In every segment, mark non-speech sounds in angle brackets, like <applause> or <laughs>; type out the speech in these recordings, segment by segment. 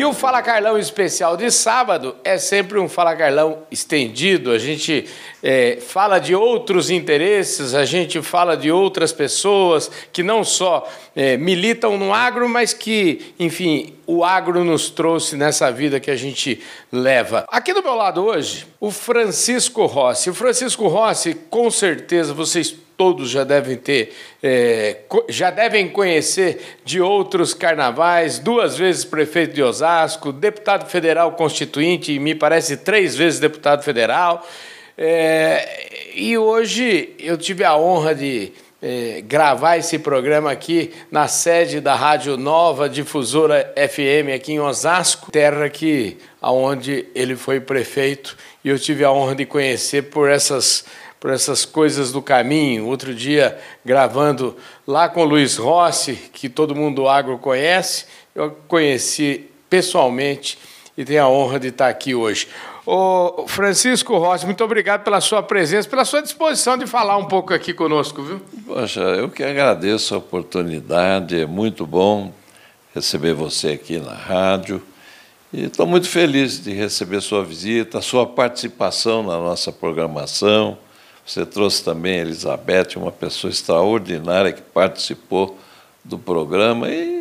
E o Fala Carlão especial de sábado é sempre um Fala Carlão estendido. A gente é, fala de outros interesses, a gente fala de outras pessoas que não só é, militam no agro, mas que, enfim, o agro nos trouxe nessa vida que a gente leva. Aqui do meu lado hoje, o Francisco Rossi. O Francisco Rossi, com certeza vocês todos já devem ter, é, já devem conhecer de outros carnavais, duas vezes prefeito de Osasco, deputado federal constituinte, e me parece três vezes deputado federal. É, e hoje eu tive a honra de é, gravar esse programa aqui na sede da Rádio Nova Difusora FM aqui em Osasco, terra que aonde ele foi prefeito e eu tive a honra de conhecer por essas por essas coisas do caminho. Outro dia, gravando lá com o Luiz Rossi, que todo mundo do agro conhece, eu conheci pessoalmente e tenho a honra de estar aqui hoje. Ô Francisco Rossi, muito obrigado pela sua presença, pela sua disposição de falar um pouco aqui conosco, viu? Poxa, eu que agradeço a oportunidade, é muito bom receber você aqui na rádio. E estou muito feliz de receber sua visita, sua participação na nossa programação. Você trouxe também a Elizabeth, uma pessoa extraordinária que participou do programa e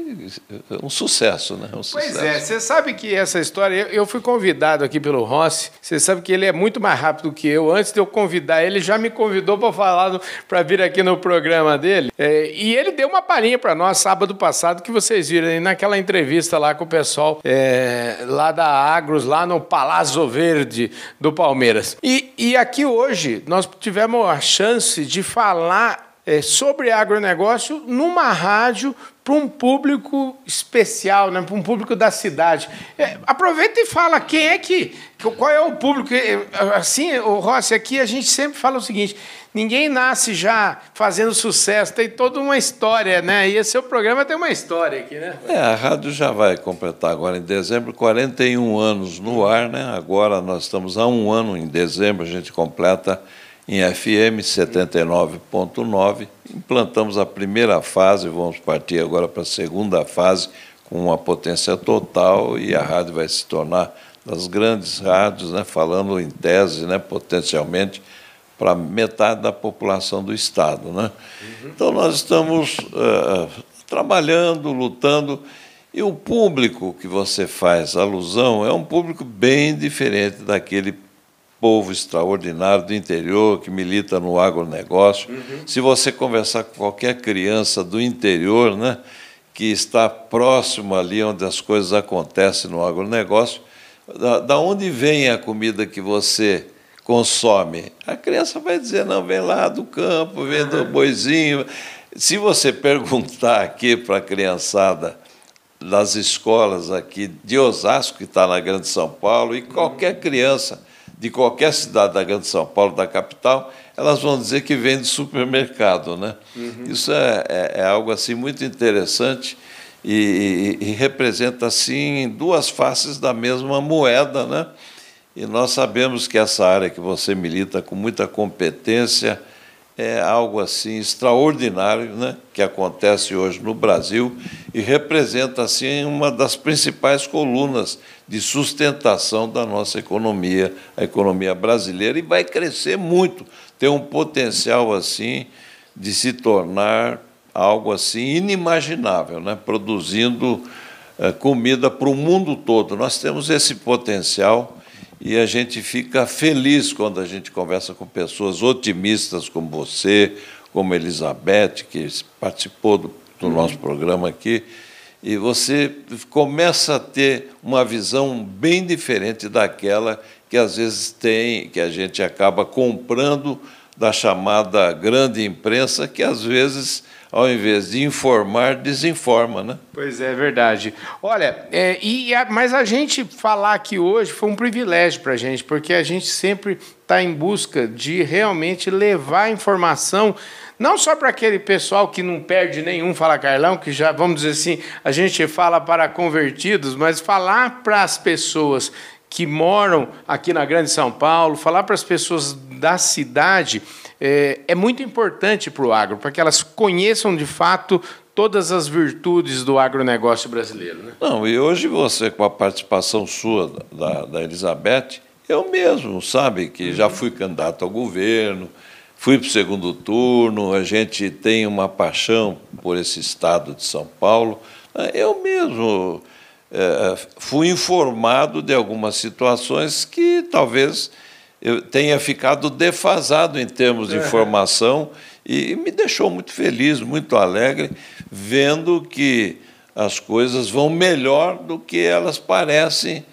um sucesso, né? Um pois é, você sabe que essa história, eu fui convidado aqui pelo Rossi, você sabe que ele é muito mais rápido que eu. Antes de eu convidar ele, já me convidou para falar, para vir aqui no programa dele. É, e ele deu uma palhinha para nós sábado passado que vocês viram aí naquela entrevista lá com o pessoal é, lá da Agros, lá no Palazzo Verde do Palmeiras. E, e aqui hoje nós tivemos a chance de falar é, sobre agronegócio numa rádio para um público especial, né, para um público da cidade. É, aproveita e fala quem é que. Qual é o público? É, assim, o Rossi, aqui a gente sempre fala o seguinte: ninguém nasce já fazendo sucesso, tem toda uma história, né? E esse seu programa tem uma história aqui, né? É, a rádio já vai completar agora em dezembro 41 anos no ar, né? Agora nós estamos há um ano em dezembro, a gente completa em FM 79.9. Implantamos a primeira fase, vamos partir agora para a segunda fase, com uma potência total, e a rádio vai se tornar das grandes rádios, né, falando em tese, né, potencialmente, para metade da população do Estado. Né? Uhum. Então, nós estamos uh, trabalhando, lutando, e o público que você faz alusão é um público bem diferente daquele povo extraordinário do interior que milita no agronegócio. Uhum. Se você conversar com qualquer criança do interior, né, que está próximo ali onde as coisas acontecem no agronegócio, da, da onde vem a comida que você consome? A criança vai dizer, não, vem lá do campo, vem do uhum. boizinho. Se você <laughs> perguntar aqui para a criançada das escolas aqui de Osasco, que está na Grande São Paulo, e qualquer criança de qualquer cidade da Grande São Paulo, da capital, elas vão dizer que vem de supermercado. Né? Uhum. Isso é, é, é, algo assim muito interessante e, e, e, representa assim duas faces da mesma moeda. Né? E nós sabemos que essa área que você milita com muita competência é algo assim extraordinário, né, que acontece hoje no Brasil e representa assim uma das principais colunas de sustentação da nossa economia, a economia brasileira e vai crescer muito, tem um potencial assim de se tornar algo assim inimaginável, né, produzindo é, comida para o mundo todo. Nós temos esse potencial e a gente fica feliz quando a gente conversa com pessoas otimistas como você, como Elizabeth, que participou do, do uhum. nosso programa aqui, e você começa a ter uma visão bem diferente daquela que às vezes tem, que a gente acaba comprando da chamada grande imprensa, que às vezes ao invés de informar, desinforma, né? Pois é, verdade. Olha, é, e a, mas a gente falar aqui hoje foi um privilégio para a gente, porque a gente sempre está em busca de realmente levar informação não só para aquele pessoal que não perde nenhum Fala Carlão, que já, vamos dizer assim, a gente fala para convertidos, mas falar para as pessoas que moram aqui na Grande São Paulo, falar para as pessoas da cidade é, é muito importante para o agro, para que elas conheçam de fato todas as virtudes do agronegócio brasileiro. Né? Não, e hoje você, com a participação sua da, da Elizabeth, eu mesmo, sabe, que já fui candidato ao governo, fui para o segundo turno, a gente tem uma paixão por esse estado de São Paulo. Eu mesmo é, fui informado de algumas situações que talvez eu tenha ficado defasado em termos de informação e me deixou muito feliz, muito alegre, vendo que as coisas vão melhor do que elas parecem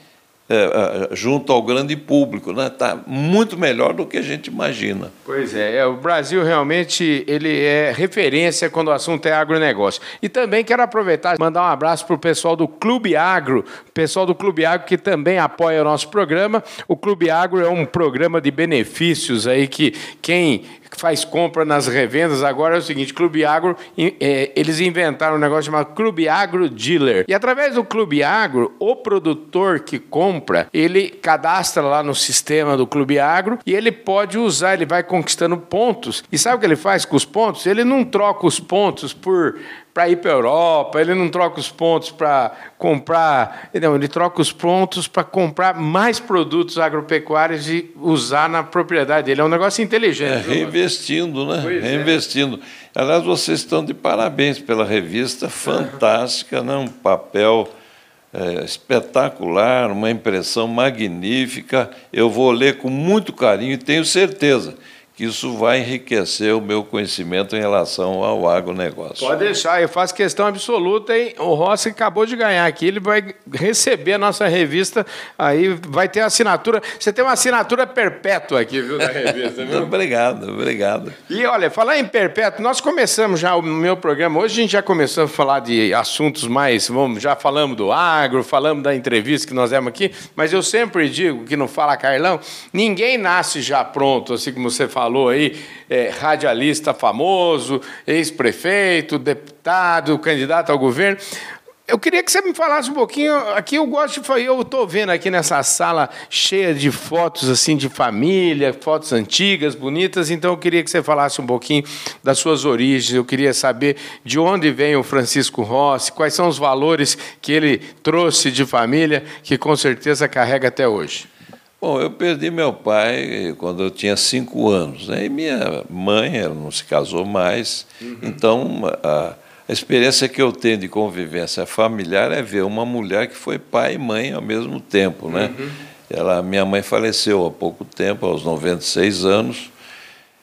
é, é, junto ao grande público, né? Está muito melhor do que a gente imagina. Pois é, é, o Brasil realmente ele é referência quando o assunto é agronegócio. E também quero aproveitar e mandar um abraço para o pessoal do Clube Agro, pessoal do Clube Agro que também apoia o nosso programa. O Clube Agro é um programa de benefícios aí que quem faz compra nas revendas agora é o seguinte: Clube Agro, é, eles inventaram um negócio chamado Clube Agro Dealer. E através do Clube Agro, o produtor que compra, ele cadastra lá no sistema do Clube Agro e ele pode usar, ele vai conquistando pontos. E sabe o que ele faz com os pontos? Ele não troca os pontos por para ir para a Europa, ele não troca os pontos para comprar, não, ele troca os pontos para comprar mais produtos agropecuários e usar na propriedade dele. É um negócio inteligente. É, reinvestindo, né? Pois é. reinvestindo. É. Aliás, vocês estão de parabéns pela revista, fantástica, né? um papel é, espetacular, uma impressão magnífica. Eu vou ler com muito carinho e tenho certeza que isso vai enriquecer o meu conhecimento em relação ao agronegócio. Pode deixar, eu faço questão absoluta, hein? O Rossi acabou de ganhar aqui, ele vai receber a nossa revista, aí vai ter assinatura. Você tem uma assinatura perpétua aqui, viu, da revista, viu? <laughs> obrigado, obrigado. E olha, falar em perpétuo, nós começamos já o meu programa, hoje a gente já começou a falar de assuntos mais, vamos, já falamos do agro, falamos da entrevista que nós demos aqui, mas eu sempre digo que não fala Carlão, ninguém nasce já pronto, assim como você fala falou aí, é, radialista famoso, ex-prefeito, deputado, candidato ao governo. Eu queria que você me falasse um pouquinho. Aqui eu gosto de eu estou vendo aqui nessa sala cheia de fotos assim de família, fotos antigas, bonitas. Então eu queria que você falasse um pouquinho das suas origens. Eu queria saber de onde vem o Francisco Rossi, quais são os valores que ele trouxe de família, que com certeza carrega até hoje. Bom, eu perdi meu pai quando eu tinha cinco anos. Né? E minha mãe, ela não se casou mais. Uhum. Então, a, a, experiência que eu tenho de convivência familiar é ver uma mulher que foi pai e mãe ao mesmo tempo. Né? Uhum. Ela, minha mãe faleceu há pouco tempo, aos 96 anos.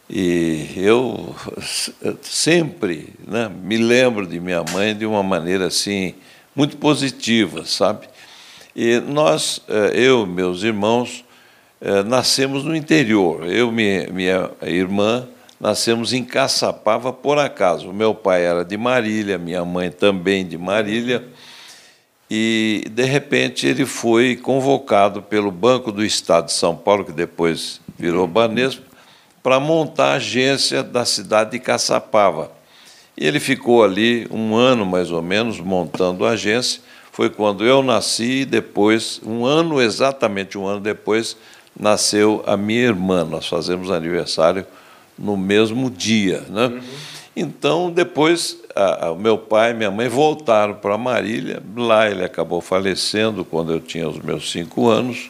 E eu <laughs> sempre né, me lembro de minha mãe de uma maneira assim muito positiva, sabe? E nós, eh, eu meus irmãos, eh, nascemos no interior. Eu e minha irmã nascemos em Caçapava por acaso. Meu pai era de Marília, minha mãe também de Marília. E, de repente, ele foi convocado pelo Banco do Estado de São Paulo, que depois virou Banespa, para montar a agência da cidade de Caçapava. E ele ficou ali um ano, mais ou menos, montando a agência foi quando eu nasci e depois, um ano, exatamente um ano depois, nasceu a minha irmã. Nós fazemos aniversário no mesmo dia. Né? Uhum. Então, depois, o meu pai e minha mãe voltaram para Marília. Lá ele acabou falecendo quando eu tinha os meus cinco anos.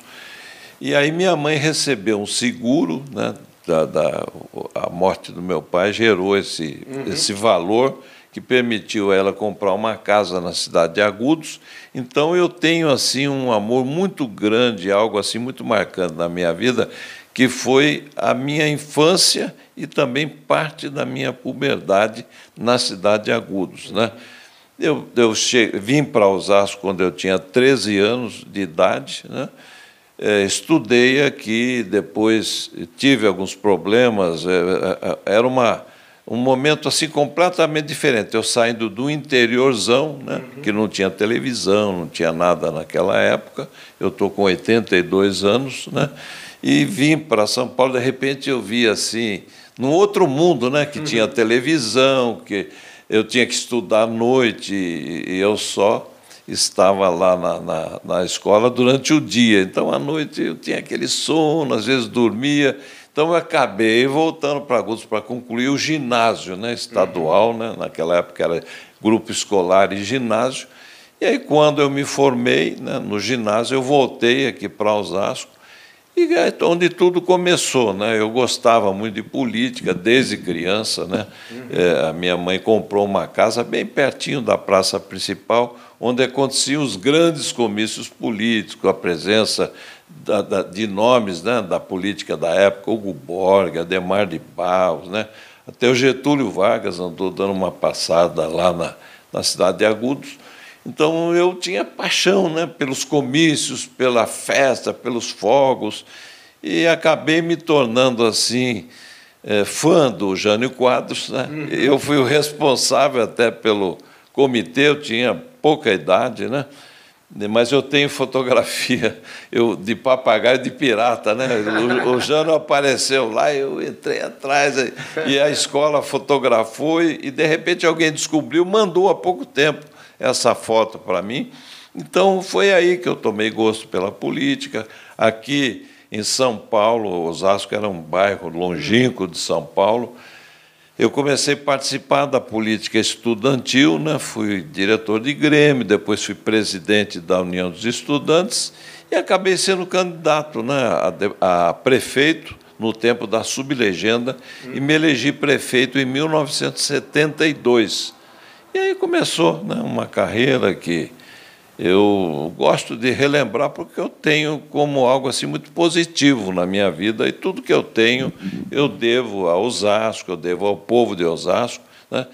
E aí minha mãe recebeu um seguro, né, da, da a morte do meu pai gerou esse, uhum. esse valor que permitiu a ela comprar uma casa na cidade de Agudos. Então eu tenho assim um amor muito grande, algo assim muito marcante na minha vida, que foi a minha infância e também parte da minha puberdade na cidade de Agudos, né? Eu, eu che... vim para Osasco quando eu tinha 13 anos de idade, né? É, estudei aqui, depois tive alguns problemas. É, é, era uma um momento assim completamente diferente. Eu saindo do interiorzão, né, uhum. que não tinha televisão, não tinha nada naquela época. Eu estou com 82 anos, né, e vim para São Paulo. De repente eu vi assim, num outro mundo, né, que uhum. tinha televisão, que eu tinha que estudar à noite e eu só estava lá na, na, na escola durante o dia. Então à noite eu tinha aquele sono, às vezes dormia. Então eu acabei voltando para Agudos para concluir o ginásio né, estadual, uhum. né, naquela época era grupo escolar e ginásio. E aí, quando eu me formei né, no ginásio, eu voltei aqui para Osasco, e é onde tudo começou. Né? Eu gostava muito de política desde criança. Né? Uhum. É, a minha mãe comprou uma casa bem pertinho da praça principal, onde aconteciam os grandes comícios políticos, a presença da, da, de nomes né, da política da época, Hugo Borg, Ademar de Barros, né, até o Getúlio Vargas andou dando uma passada lá na, na cidade de Agudos. Então eu tinha paixão né, pelos comícios, pela festa, pelos fogos, e acabei me tornando assim é, fã do Jânio Quadros. Né? Uhum. Eu fui o responsável até pelo comitê, eu tinha pouca idade, né? Mas eu tenho fotografia eu, de papagaio de pirata, né? O, o Jano apareceu lá, eu entrei atrás e a escola fotografou e, e de repente alguém descobriu, mandou há pouco tempo essa foto para mim. Então foi aí que eu tomei gosto pela política. Aqui em São Paulo, Osasco era um bairro longínquo de São Paulo. Eu comecei a participar da política estudantil, né? fui diretor de Grêmio, depois fui presidente da União dos Estudantes e acabei sendo candidato né? a, a prefeito no tempo da sublegenda e me elegi prefeito em 1972. E aí começou né? uma carreira que eu gosto de relembrar porque eu tenho como algo assim muito positivo na minha vida e tudo que eu tenho eu devo a Osasco, eu devo ao povo de Osasco, né?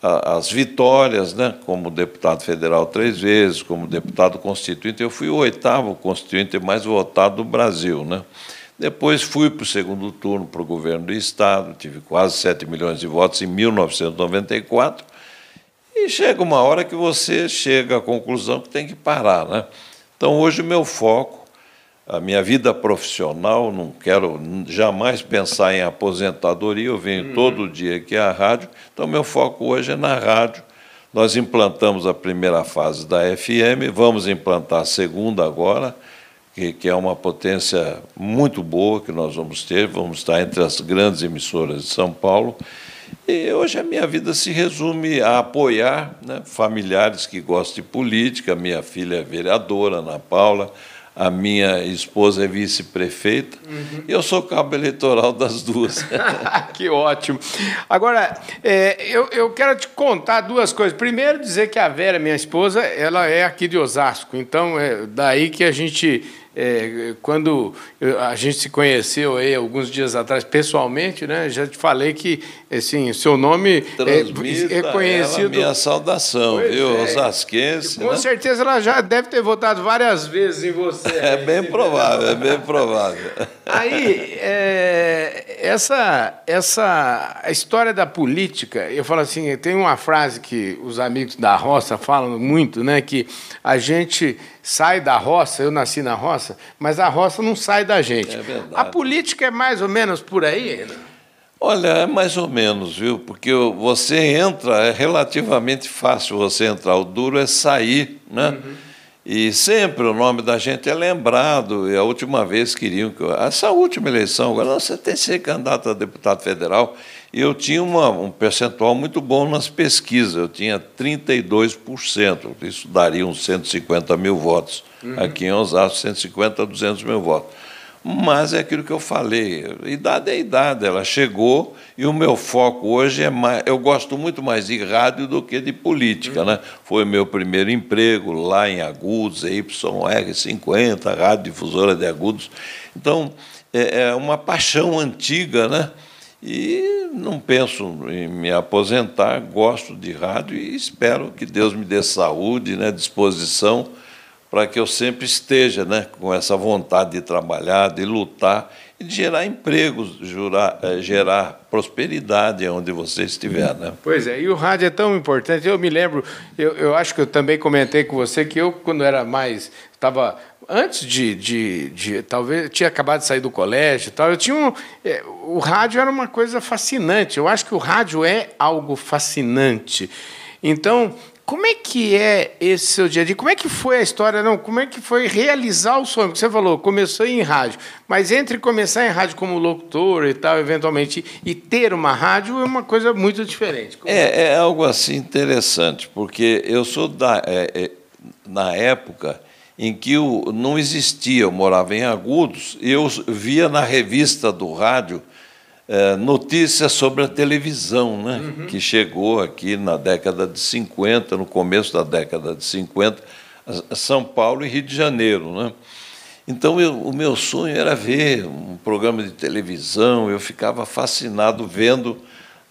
as vitórias, né? como deputado federal três vezes, como deputado constituinte, eu fui o oitavo constituinte mais votado do Brasil. Né? Depois fui para o segundo turno para o governo do Estado, tive quase 7 milhões de votos em 1994, e chega uma hora que você chega à conclusão que tem que parar. Né? Então, hoje, o meu foco, a minha vida profissional, não quero jamais pensar em aposentadoria, eu venho uhum. todo dia aqui à rádio, então, meu foco hoje é na rádio. Nós implantamos a primeira fase da FM, vamos implantar a segunda agora, que, que é uma potência muito boa que nós vamos ter, vamos estar entre as grandes emissoras de São Paulo. E hoje a minha vida se resume a apoiar né, familiares que gostam de política. Minha filha é vereadora, Ana Paula, a minha esposa é vice-prefeita, uhum. e eu sou cabo eleitoral das duas. <laughs> que ótimo. Agora, é, eu, eu quero te contar duas coisas. Primeiro, dizer que a Vera, minha esposa, ela é aqui de Osasco, então é daí que a gente é, quando a gente se conheceu aí alguns dias atrás pessoalmente, né? Já te falei que assim, seu nome é, é conhecido. Minha saudação, pois viu? É. Osasquense. Com né? certeza ela já deve ter votado várias vezes em você. É bem provável, é bem provável. Aí, é, essa, essa a história da política, eu falo assim, tem uma frase que os amigos da roça falam muito, né? Que a gente sai da roça, eu nasci na roça, mas a roça não sai da gente. É verdade. A política é mais ou menos por aí? Né? Olha, é mais ou menos, viu? Porque você entra, é relativamente fácil você entrar, o duro é sair, né? Uhum. E sempre o nome da gente é lembrado. E a última vez queriam que. Eu, essa última eleição, agora você tem que ser candidato a deputado federal. E eu tinha uma, um percentual muito bom nas pesquisas, eu tinha 32%, isso daria uns 150 mil votos. Uhum. Aqui em Osasco, 150 a 200 mil votos. Mas é aquilo que eu falei, idade é idade, ela chegou e o meu foco hoje é mais. Eu gosto muito mais de rádio do que de política. Uhum. Né? Foi meu primeiro emprego lá em Agudos, YR50, Rádio Difusora de Agudos. Então, é, é uma paixão antiga, né? E não penso em me aposentar, gosto de rádio e espero que Deus me dê saúde, né, disposição, para que eu sempre esteja né, com essa vontade de trabalhar, de lutar e de gerar empregos, jurar, é, gerar prosperidade onde você estiver. Né? Pois é, e o rádio é tão importante. Eu me lembro, eu, eu acho que eu também comentei com você que eu, quando era mais. estava antes de, de, de, talvez tinha acabado de sair do colégio tal eu tinha um, é, o rádio era uma coisa fascinante eu acho que o rádio é algo fascinante então como é que é esse seu dia a dia? Como é que foi a história? Não, como é que foi realizar o sonho? Porque você falou, começou em rádio, mas entre começar em rádio como locutor e tal, eventualmente, e ter uma rádio é uma coisa muito diferente. É, é algo assim interessante, porque eu sou da. É, é, na época em que o, não existia, eu morava em Agudos, eu via na revista do rádio é, notícias sobre a televisão, né, uhum. que chegou aqui na década de 50, no começo da década de 50, São Paulo e Rio de Janeiro. Né? Então, eu, o meu sonho era ver um programa de televisão, eu ficava fascinado vendo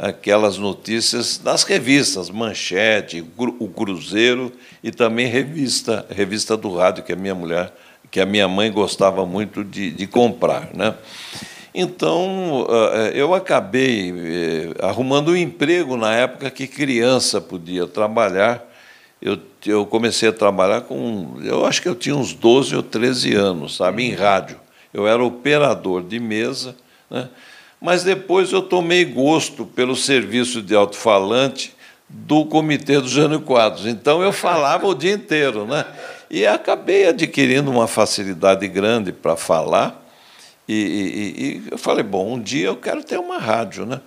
aquelas notícias das revistas, Manchete, o Cruzeiro e também revista, revista do rádio que a minha mulher, que a minha mãe gostava muito de, de comprar, né? Então, eh, eu acabei eh, arrumando um emprego na época que criança podia trabalhar. Eu, eu comecei a trabalhar com, eu acho que eu tinha uns 12 ou 13 anos, sabe, em rádio. Eu era operador de mesa, né? Mas depois eu tomei gosto pelo serviço de alto-falante do Comitê do Jânio Quadros. Então eu falava o dia inteiro, né? E acabei adquirindo uma facilidade grande para falar e, e, e, eu falei, bom, um dia eu quero ter uma rádio, né?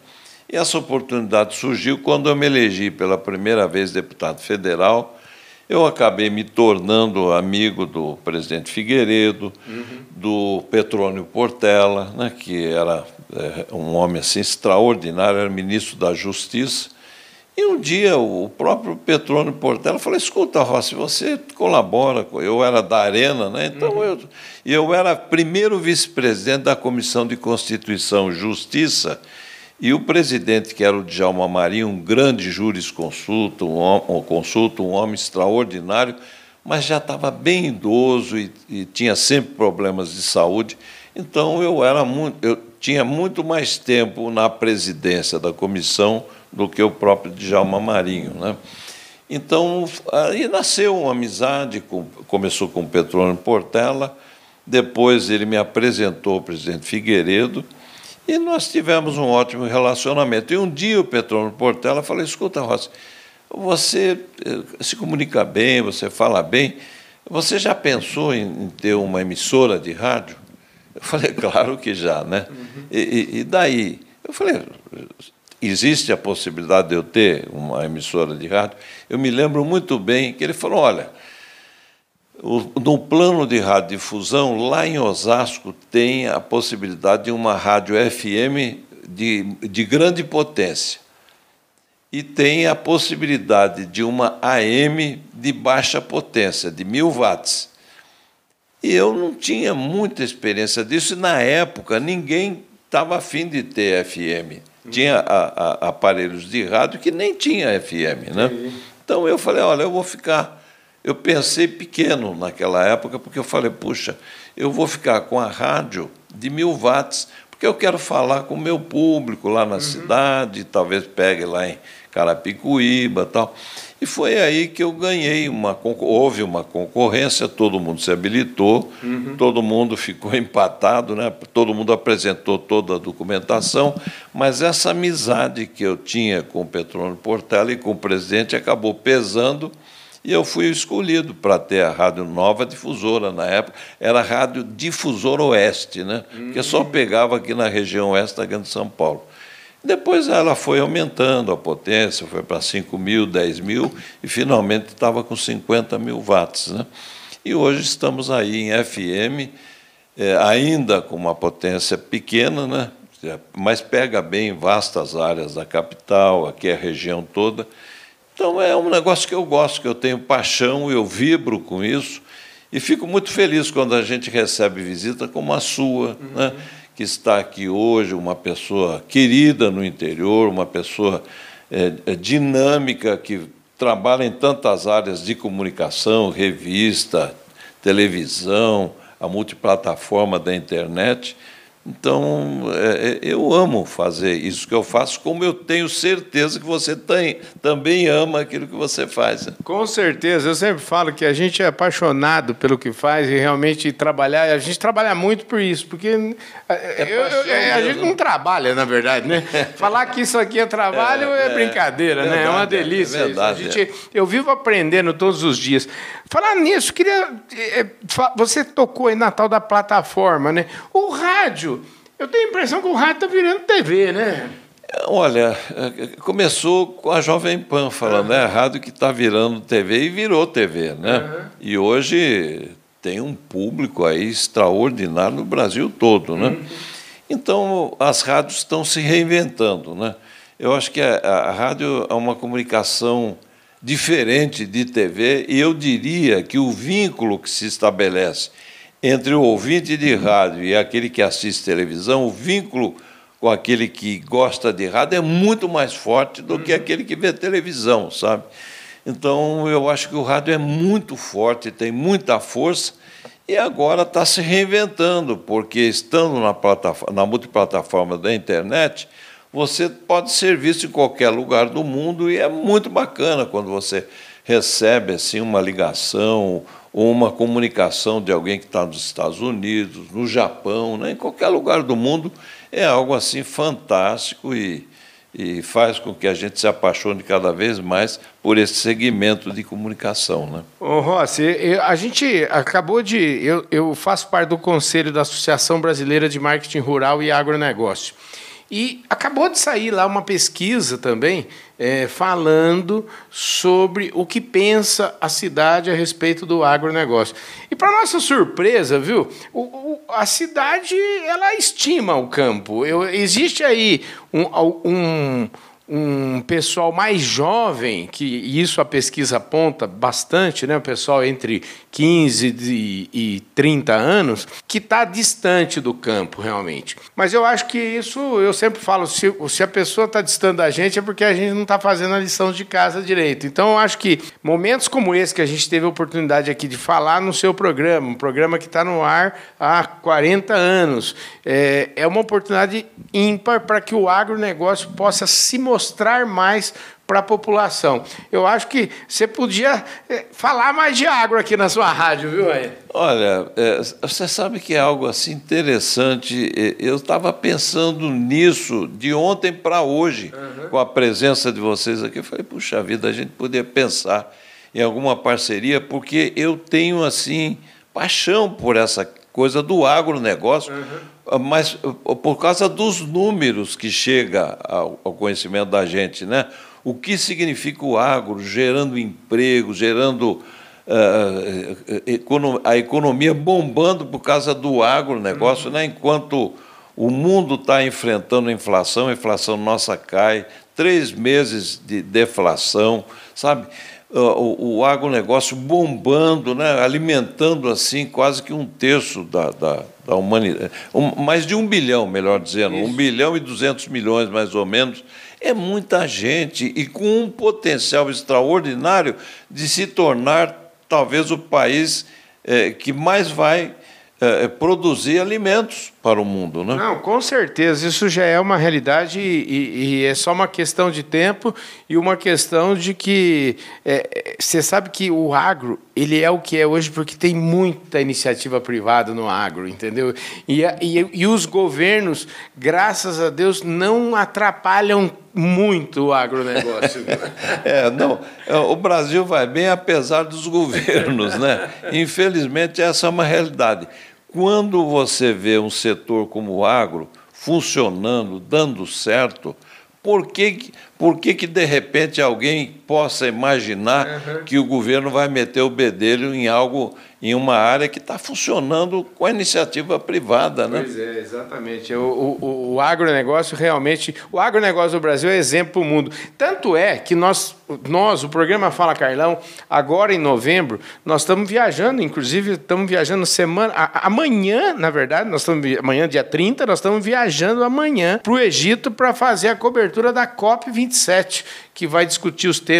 E essa oportunidade surgiu quando eu me elegi pela primeira vez deputado federal. Eu acabei me tornando amigo do presidente Figueiredo, uhum. do Petrônio Portela, né, que era um homem assim extraordinário, era ministro da Justiça. E um dia o próprio Petrônio Portela falou: escuta, Rossi, você colabora, eu era da Arena, né? então uhum. eu, eu era primeiro vice-presidente da Comissão de Constituição e Justiça, e o presidente, que era o Djalma Marinho, um grande jurisconsulto, um, um consulto, um homem extraordinário, mas já estava bem idoso e, e, tinha sempre problemas de saúde. Então eu era muito, eu tinha muito mais tempo na presidência da comissão do que o próprio Djalma Marinho. Né? Então, aí nasceu uma amizade, com, começou com o Petrônio Portela, depois ele me apresentou o presidente Figueiredo, e nós tivemos um ótimo relacionamento. E um dia o Petrônio Portela falou, escuta, Rossi, você eh, se comunica bem, você fala bem, você já pensou em ter uma emissora de rádio? Eu falei, <laughs> claro que já, né? Uhum. E, e, daí? Eu falei, existe a possibilidade de eu ter uma emissora de rádio. Eu me lembro muito bem que ele falou: olha, no plano de radiodifusão, lá em Osasco, tem a possibilidade de uma rádio FM de, de grande potência. E tem a possibilidade de uma AM de baixa potência, de mil watts. E eu não tinha muita experiência disso, e na época ninguém estava afim de ter FM tinha a, a, aparelhos de rádio que nem tinha FM, né? Então eu falei, olha, eu vou ficar. Eu pensei pequeno naquela época, porque eu falei, puxa, eu vou ficar com a rádio de mil watts, porque eu quero falar com o meu público lá na uhum. cidade, talvez pegue lá em Carapicuíba tal. E foi aí que eu ganhei uma houve uma concorrência, todo mundo se habilitou, uhum. todo mundo ficou empatado, né? todo mundo apresentou toda a documentação, mas essa amizade que eu tinha com o Petrônio Portela e com o presidente acabou pesando e eu fui escolhido para ter a Rádio Nova Difusora na época. Era a Rádio Difusora Oeste, né? Uhum. que só pegava aqui na região oeste da Grande São Paulo. Depois ela foi aumentando a potência, foi para 5 mil, 10 mil, e finalmente estava com 50 mil watts. Né? E hoje estamos aí em FM, é, ainda com uma potência pequena, né? mas pega bem vastas áreas da capital, aqui é a região toda. Então é um negócio que eu gosto, que eu tenho paixão, eu vibro com isso, e fico muito feliz quando a gente recebe visita como a sua, uhum. né? Que está aqui hoje, uma pessoa querida no interior, uma pessoa é, é, dinâmica, que trabalha em tantas áreas de comunicação, revista, televisão, a multiplataforma da internet. Então, é, é, eu amo fazer isso que eu faço, como eu tenho certeza que você tem, também ama aquilo que você faz. Com certeza. Eu sempre falo que a gente é apaixonado pelo que faz e realmente trabalhar. A gente trabalha muito por isso, porque é eu, eu, é, a gente não trabalha, na verdade, né? <laughs> Falar que isso aqui é trabalho é, é brincadeira, verdade, né? É uma delícia. É verdade, gente, eu vivo aprendendo todos os dias. Falar nisso, queria. Você tocou aí na tal da plataforma, né? O rádio eu tenho a impressão que o rádio está virando TV, né? Olha, começou com a Jovem Pan falando, uhum. né? Rádio que está virando TV e virou TV, né? Uhum. E hoje tem um público aí extraordinário no Brasil todo, né? Uhum. Então, as rádios estão se reinventando, né? Eu acho que a, a rádio é uma comunicação diferente de TV e eu diria que o vínculo que se estabelece entre o ouvinte de rádio e aquele que assiste televisão, o vínculo com aquele que gosta de rádio é muito mais forte do que uhum. aquele que vê televisão, sabe? Então, eu acho que o rádio é muito forte, tem muita força e agora está se reinventando, porque estando na, plataforma, na multiplataforma da internet, você pode ser visto em qualquer lugar do mundo e é muito bacana quando você recebe assim uma ligação uma comunicação de alguém que está nos Estados Unidos, no Japão, né, em qualquer lugar do mundo, é algo assim fantástico e, e faz com que a gente se apaixone cada vez mais por esse segmento de comunicação. Né? Ô, Rossi, a gente acabou de. Eu, eu faço parte do conselho da Associação Brasileira de Marketing Rural e Agronegócio. E acabou de sair lá uma pesquisa também é, falando sobre o que pensa a cidade a respeito do agronegócio. E para nossa surpresa, viu, o, o, a cidade ela estima o campo. Eu, existe aí um, um um pessoal mais jovem, que isso a pesquisa aponta bastante, né? o pessoal entre 15 e 30 anos, que está distante do campo, realmente. Mas eu acho que isso, eu sempre falo, se, se a pessoa está distante da gente é porque a gente não está fazendo a lição de casa direito. Então eu acho que momentos como esse que a gente teve a oportunidade aqui de falar no seu programa, um programa que está no ar há 40 anos, é, é uma oportunidade ímpar para que o agronegócio possa se mostrar mostrar mais para a população. Eu acho que você podia eh, falar mais de agro aqui na sua rádio, viu, aí? Olha, é, você sabe que é algo assim interessante. Eu estava pensando nisso de ontem para hoje, uhum. com a presença de vocês aqui. Eu falei, puxa vida, a gente poderia pensar em alguma parceria, porque eu tenho assim paixão por essa coisa do agronegócio. Uhum mas por causa dos números que chega ao, conhecimento da gente, né? O que significa o agro gerando emprego, gerando uh, a economia bombando por causa do agronegócio, uhum. né? Enquanto o mundo está enfrentando inflação, a inflação nossa cai, três meses de deflação, sabe? O, o agronegócio bombando, né, alimentando assim quase que um terço da, da, da humanidade, um, mais de um bilhão, melhor dizendo, Isso. um bilhão e duzentos milhões mais ou menos, é muita gente e com um potencial extraordinário de se tornar talvez o país é, que mais vai é, é, produzir alimentos para o mundo, né? Não, com certeza. Isso já é uma realidade e, e é só uma questão de tempo e uma questão de que é, você sabe que o agro ele é o que é hoje porque tem muita iniciativa privada no agro, entendeu? E, e, e os governos, graças a Deus, não atrapalham muito o agronegócio. <laughs> é, não, o Brasil vai bem apesar dos governos, né? Infelizmente essa é uma realidade. Quando você vê um setor como o agro funcionando, dando certo, por que, por que, que de repente alguém possa imaginar uhum. que o governo vai meter o bedelho em algo em uma área que está funcionando com a iniciativa privada. Né? Pois é, exatamente. O, o, o agronegócio realmente. O agronegócio do Brasil é exemplo para o mundo. Tanto é que nós, nós, o programa Fala Carlão, agora em novembro, nós estamos viajando, inclusive estamos viajando semana. A, amanhã, na verdade, nós estamos. Amanhã, dia 30, nós estamos viajando amanhã para o Egito para fazer a cobertura da COP 26. 27, que vai discutir os temas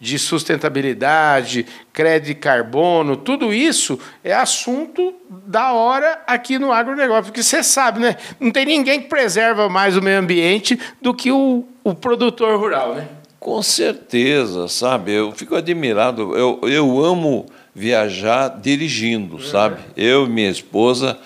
de sustentabilidade, crédito carbono, tudo isso é assunto da hora aqui no agronegócio, porque você sabe, né? Não tem ninguém que preserva mais o meio ambiente do que o, o produtor rural, né? Com certeza, sabe? Eu fico admirado. Eu, eu amo viajar dirigindo, sabe? Eu e minha esposa,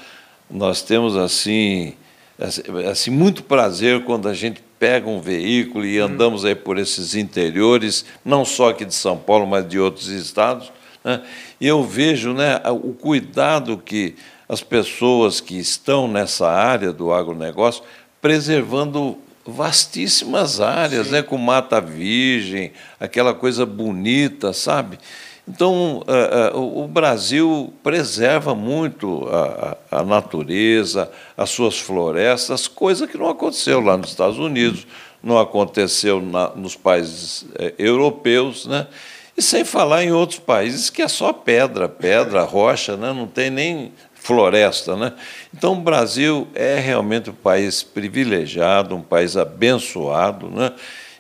nós temos assim, assim, assim muito prazer quando a gente pega um veículo e andamos aí por esses interiores, não só aqui de São Paulo, mas de outros estados, né? e eu vejo né, o cuidado que as pessoas que estão nessa área do agronegócio preservando vastíssimas áreas, né, com mata virgem, aquela coisa bonita, sabe? Então, uh, uh, o Brasil preserva muito a, a, natureza, as suas florestas, coisa que não aconteceu lá nos Estados Unidos, não aconteceu na, nos países uh, europeus, né? e sem falar em outros países que é só pedra, pedra, <laughs> rocha, né? não tem nem floresta. Né? Então, o Brasil é realmente um país privilegiado, um país abençoado, né?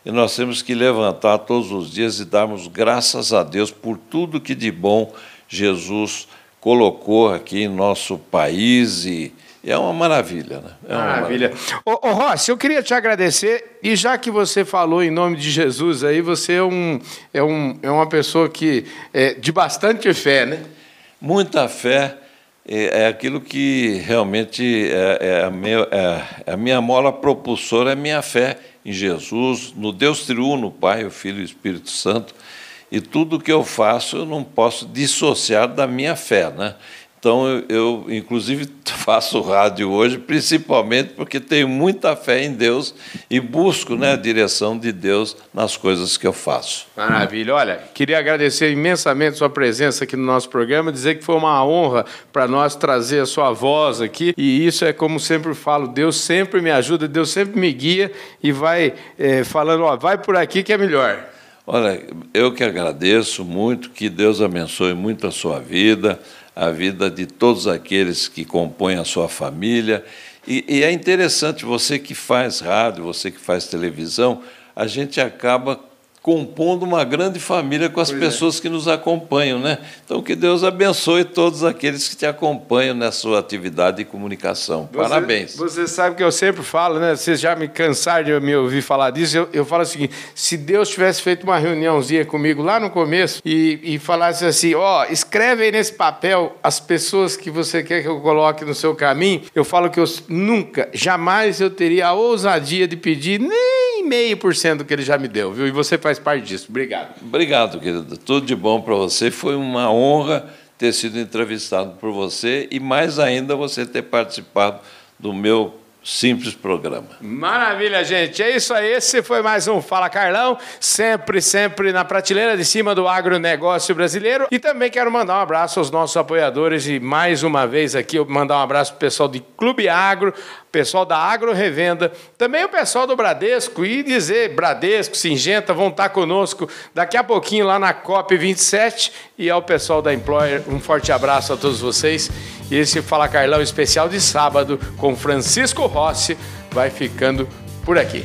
E nós temos que levantar todos os dias e darmos graças a Deus por tudo que de bom Jesus colocou aqui em nosso país e é uma maravilha, né? É uma maravilha. maravilha. Ô, ô Rossi, eu queria te agradecer, e já que você falou em nome de Jesus aí, você é, um, é, um, é uma pessoa que é de bastante fé, né? Muita fé é, é aquilo que realmente é, é, a, meu, é, é a minha mola propulsora, é a minha fé em Jesus, no Deus triuno, Pai, o Filho e o Espírito Santo, e tudo que eu faço eu não posso dissociar da minha fé, né? Então, eu, eu, inclusive, <laughs> faço rádio hoje, principalmente porque tenho muita fé em Deus e busco né, a direção de Deus nas coisas que eu faço. Maravilha. Olha, queria agradecer imensamente sua presença aqui no nosso programa, dizer que foi uma honra para nós trazer a sua voz aqui. E isso é como sempre falo: Deus sempre me ajuda, Deus sempre me guia e vai é, falando, ó, vai por aqui que é melhor. Olha, eu que agradeço muito, que Deus abençoe muito a sua vida a vida de todos aqueles que compõem a sua família. E, e, é interessante, você que faz rádio, você que faz televisão, a gente acaba compondo uma grande família com as pois é. pessoas é. que nos acompanham, né? Então que Deus abençoe todos aqueles que te acompanham nessa sua atividade de comunicação. Você, Parabéns. Você sabe que eu sempre falo, né? Vocês já me cansaram de me ouvir falar disso. Eu, eu falo o seguinte: se Deus tivesse feito uma reuniãozinha comigo lá no começo e, e falasse assim, ó, oh, escreve aí nesse papel as pessoas que você quer que eu coloque no seu caminho, eu falo que eu nunca, jamais eu teria a ousadia de pedir nem meio por cento do que ele já me deu, viu? E você faz faz parte disso. Obrigado. Obrigado, querido. Tudo de bom para você. Foi uma honra ter sido entrevistado por você e mais ainda você ter participado do meu simples programa. Maravilha, gente. É isso aí. Esse foi mais um Fala Carlão, sempre, sempre na prateleira de cima do agronegócio brasileiro. E também quero mandar um abraço aos nossos apoiadores e mais uma vez aqui eu mandar um abraço para o pessoal de Clube Agro, pessoal da Agro Revenda, também o pessoal do Bradesco e dizer Bradesco, Singenta vão estar conosco daqui a pouquinho lá na COP 27 e ao pessoal da Employer, um forte abraço a todos vocês. E esse Fala Carlão especial de sábado com Francisco Rossi vai ficando por aqui.